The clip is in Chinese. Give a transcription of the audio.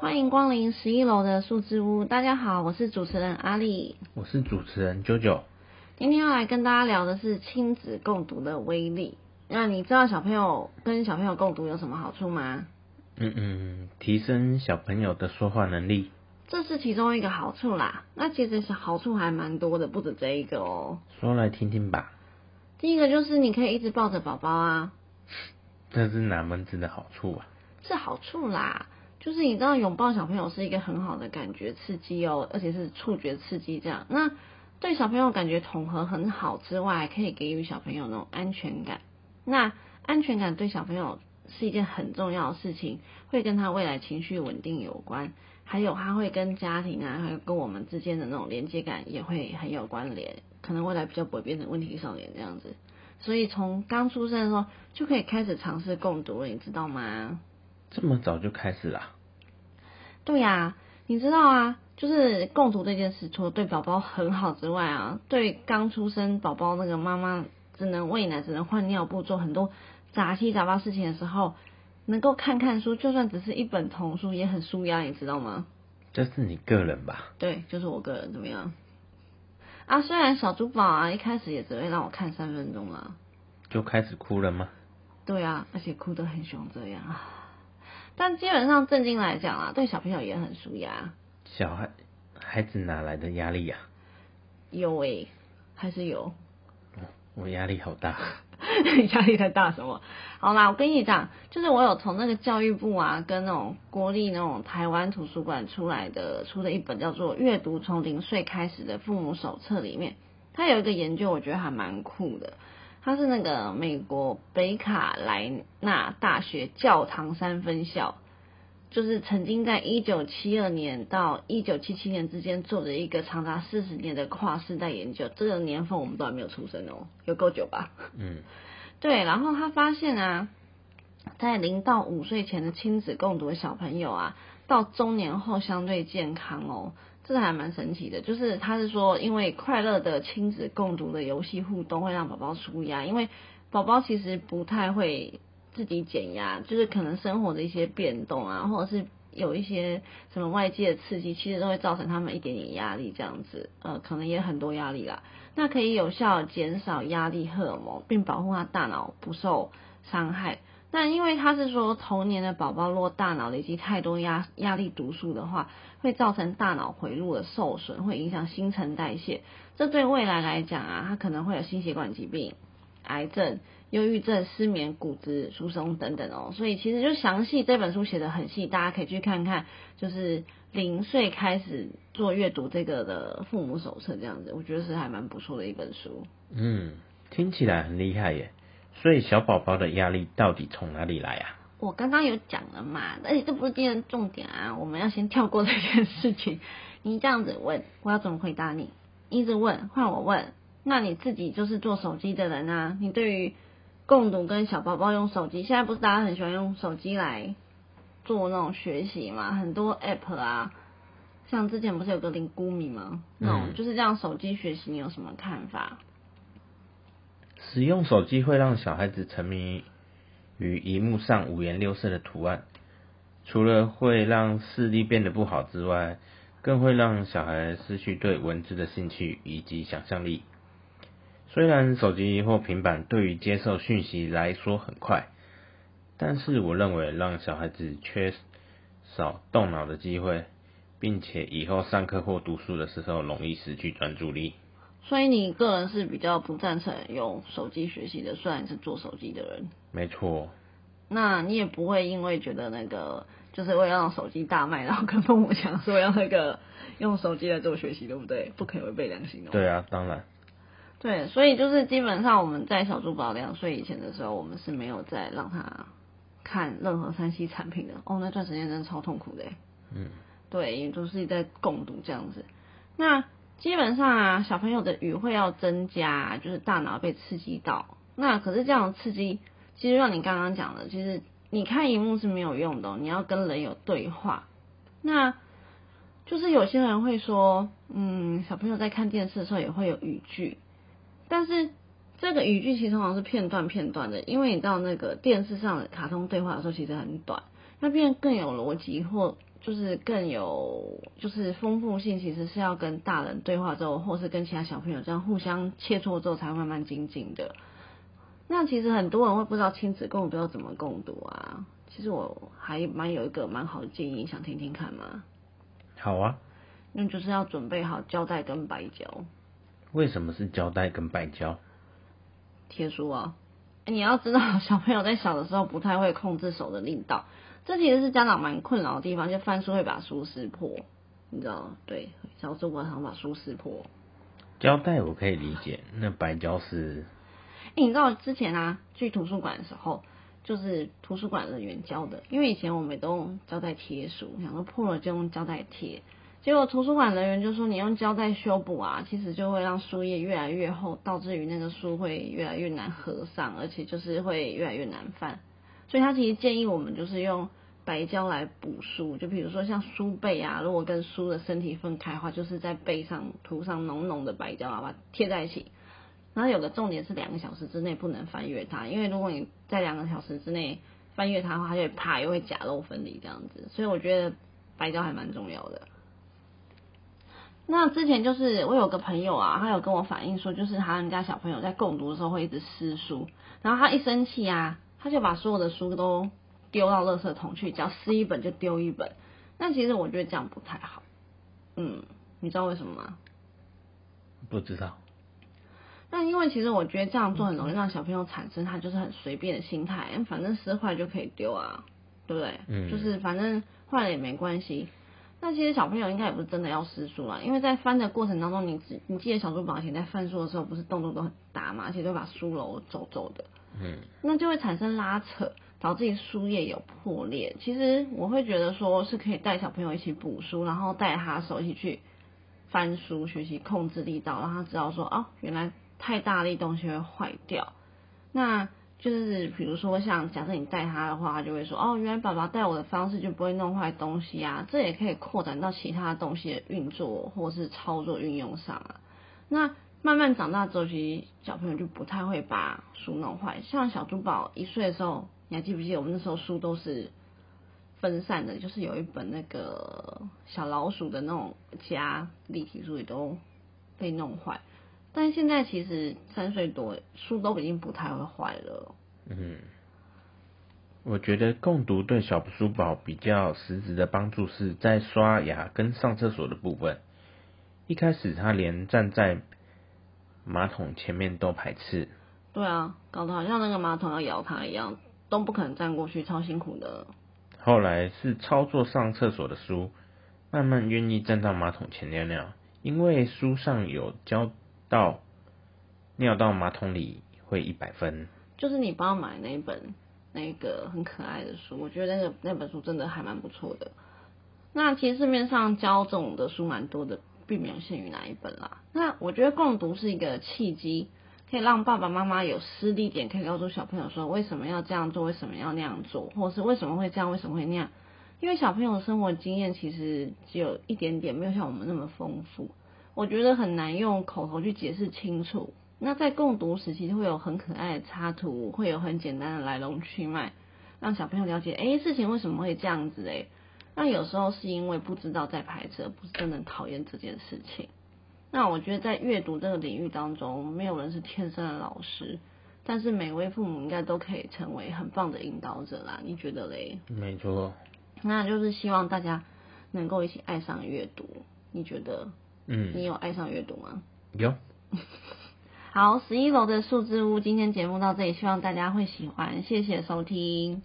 欢迎光临十一楼的数字屋。大家好，我是主持人阿丽，我是主持人九九。今天要来跟大家聊的是亲子共读的威力。那你知道小朋友跟小朋友共读有什么好处吗？嗯嗯，提升小朋友的说话能力，这是其中一个好处啦。那其实是好处还蛮多的，不止这一个哦。说来听听吧。第一个就是你可以一直抱着宝宝啊。这是哪门子的好处啊？是好处啦。就是你知道拥抱小朋友是一个很好的感觉刺激哦，而且是触觉刺激这样。那对小朋友感觉统合很好之外，还可以给予小朋友那种安全感。那安全感对小朋友是一件很重要的事情，会跟他未来情绪稳定有关，还有他会跟家庭啊，还有跟我们之间的那种连接感也会很有关联，可能未来比较不会变成问题少年这样子。所以从刚出生的时候就可以开始尝试共读了，你知道吗？这么早就开始了？对呀，你知道啊，就是共读这件事，除了对宝宝很好之外啊，对刚出生宝宝那个妈妈只能喂奶、只能换尿布、做很多杂七杂八事情的时候，能够看看书，就算只是一本童书，也很舒压，你知道吗？这是你个人吧？对，就是我个人，怎么样？啊，虽然小珠宝啊一开始也只会让我看三分钟啊，就开始哭了吗？对啊，而且哭得很凶，这样。但基本上正经来讲啊，对小朋友也很舒压。小孩孩子哪来的压力呀？有诶，还是有。我压力好大。压力太大什么？好啦，我跟你讲，就是我有从那个教育部啊，跟那种国立那种台湾图书馆出来的出的一本叫做《阅读从零岁开始的父母手册》里面，它有一个研究，我觉得还蛮酷的。他是那个美国北卡莱纳大学教堂山分校，就是曾经在一九七二年到一九七七年之间做的一个长达四十年的跨世代研究。这个年份我们都还没有出生哦，有够久吧？嗯，对。然后他发现啊，在零到五岁前的亲子共读的小朋友啊，到中年后相对健康哦。这还蛮神奇的，就是他是说，因为快乐的亲子共读的游戏互动会让宝宝舒压，因为宝宝其实不太会自己减压，就是可能生活的一些变动啊，或者是有一些什么外界的刺激，其实都会造成他们一点点压力，这样子，呃，可能也很多压力啦。那可以有效减少压力荷尔蒙，并保护他大脑不受伤害。那因为他是说，童年的宝宝若大脑累积太多压压力毒素的话，会造成大脑回路的受损，会影响新陈代谢。这对未来来讲啊，他可能会有心血管疾病、癌症、忧郁症、失眠、骨质疏松等等哦。所以其实就详细这本书写的很细，大家可以去看看，就是零岁开始做阅读这个的父母手册这样子，我觉得是还蛮不错的一本书。嗯，听起来很厉害耶。所以小宝宝的压力到底从哪里来啊？我刚刚有讲了嘛，而且这不是今天重点啊，我们要先跳过这件事情。你这样子问，我要怎么回答你？一直问，换我问，那你自己就是做手机的人啊，你对于共读跟小宝宝用手机，现在不是大家很喜欢用手机来做那种学习嘛？很多 app 啊，像之前不是有个零孤米吗？那种就是这样手机学习，你有什么看法？使用手机会让小孩子沉迷于荧幕上五颜六色的图案，除了会让视力变得不好之外，更会让小孩失去对文字的兴趣以及想象力。虽然手机或平板对于接受讯息来说很快，但是我认为让小孩子缺少动脑的机会，并且以后上课或读书的时候容易失去专注力。所以你个人是比较不赞成用手机学习的，虽然是做手机的人。没错。那你也不会因为觉得那个就是为了让手机大卖，然后跟父母讲说要那个用手机来做学习，对不对？不可以违背良心哦。对啊，当然。对，所以就是基本上我们在小猪宝两岁以前的时候，我们是没有再让他看任何三 C 产品的。哦，那段时间真的超痛苦的。嗯。对，也都是在共读这样子。那。基本上啊，小朋友的语会要增加，就是大脑被刺激到。那可是这样的刺激，其实像你刚刚讲的，其实你看荧幕是没有用的，你要跟人有对话。那就是有些人会说，嗯，小朋友在看电视的时候也会有语句，但是这个语句其实通常是片段片段的，因为你知道那个电视上的卡通对话的时候其实很短，那变得更有逻辑或就是更有就是丰富性，其实是要跟大人对话之后，或是跟其他小朋友这样互相切磋之后，才会慢慢精进的。那其实很多人会不知道亲子共读要怎么共读啊。其实我还蛮有一个蛮好的建议，想听听看吗？好啊。那就是要准备好胶带跟白胶。为什么是胶带跟白胶？贴书啊。你要知道，小朋友在小的时候不太会控制手的力道，这其实是家长蛮困扰的地方，就翻书会把书撕破，你知道对，小时候我常把书撕破。胶带我可以理解，那白胶是？哎，你知道之前啊，去图书馆的时候，就是图书馆人员教的，因为以前我们都用胶带贴书，想说破了就用胶带贴。结果图书馆人员就说，你用胶带修补啊，其实就会让书页越来越厚，导致于那个书会越来越难合上，而且就是会越来越难翻。所以他其实建议我们就是用白胶来补书，就比如说像书背啊，如果跟书的身体分开的话，就是在背上涂上浓浓的白胶，把它贴在一起。然后有个重点是两个小时之内不能翻阅它，因为如果你在两个小时之内翻阅它的话，它就会怕又会假漏分离这样子。所以我觉得白胶还蛮重要的。那之前就是我有个朋友啊，他有跟我反映说，就是他们家小朋友在共读的时候会一直撕书，然后他一生气啊，他就把所有的书都丢到垃圾桶去，只要撕一本就丢一本。那其实我觉得这样不太好，嗯，你知道为什么吗？不知道。那因为其实我觉得这样做很容易让小朋友产生他就是很随便的心态，反正撕坏就可以丢啊，对不对？嗯。就是反正坏了也没关系。那其实小朋友应该也不是真的要撕书了，因为在翻的过程当中，你只你记得小猪宝以前在翻书的时候，不是动作都很大嘛，而且都把书篓走走的，嗯，那就会产生拉扯，导致书页有破裂。其实我会觉得说是可以带小朋友一起补书，然后带他手一起去翻书，学习控制力道，让他知道说哦，原来太大力东西会坏掉。那就是比如说，像假设你带他的话，他就会说：“哦，原来爸爸带我的方式就不会弄坏东西啊。”这也可以扩展到其他东西的运作或是操作运用上啊。那慢慢长大之后，其实小朋友就不太会把书弄坏。像小珠宝一岁的时候，你还记不记得我们那时候书都是分散的，就是有一本那个小老鼠的那种家立体书也都被弄坏。但现在其实三岁多书都已经不太会坏了。嗯，我觉得共读对小书宝比较实质的帮助是在刷牙跟上厕所的部分。一开始他连站在马桶前面都排斥。对啊，搞得好像那个马桶要咬他一样，都不可能站过去，超辛苦的。后来是操作上厕所的书，慢慢愿意站到马桶前尿尿，因为书上有教。到尿到马桶里会一百分，就是你帮我买那一本那个很可爱的书，我觉得那个那本书真的还蛮不错的。那其实市面上教这种的书蛮多的，并没有限于哪一本啦。那我觉得共读是一个契机，可以让爸爸妈妈有施力点，可以告诉小朋友说为什么要这样做，为什么要那样做，或是为什么会这样，为什么会那样。因为小朋友生活经验其实只有一点点，没有像我们那么丰富。我觉得很难用口头去解释清楚。那在共读时期会有很可爱的插图，会有很简单的来龙去脉，让小朋友了解，哎，事情为什么会这样子？哎，那有时候是因为不知道在排斥，不是真的讨厌这件事情。那我觉得在阅读这个领域当中，没有人是天生的老师，但是每位父母应该都可以成为很棒的引导者啦。你觉得嘞？没错。那就是希望大家能够一起爱上阅读。你觉得？嗯，你有爱上阅读吗？有。好，十一楼的数字屋，今天节目到这里，希望大家会喜欢，谢谢收听。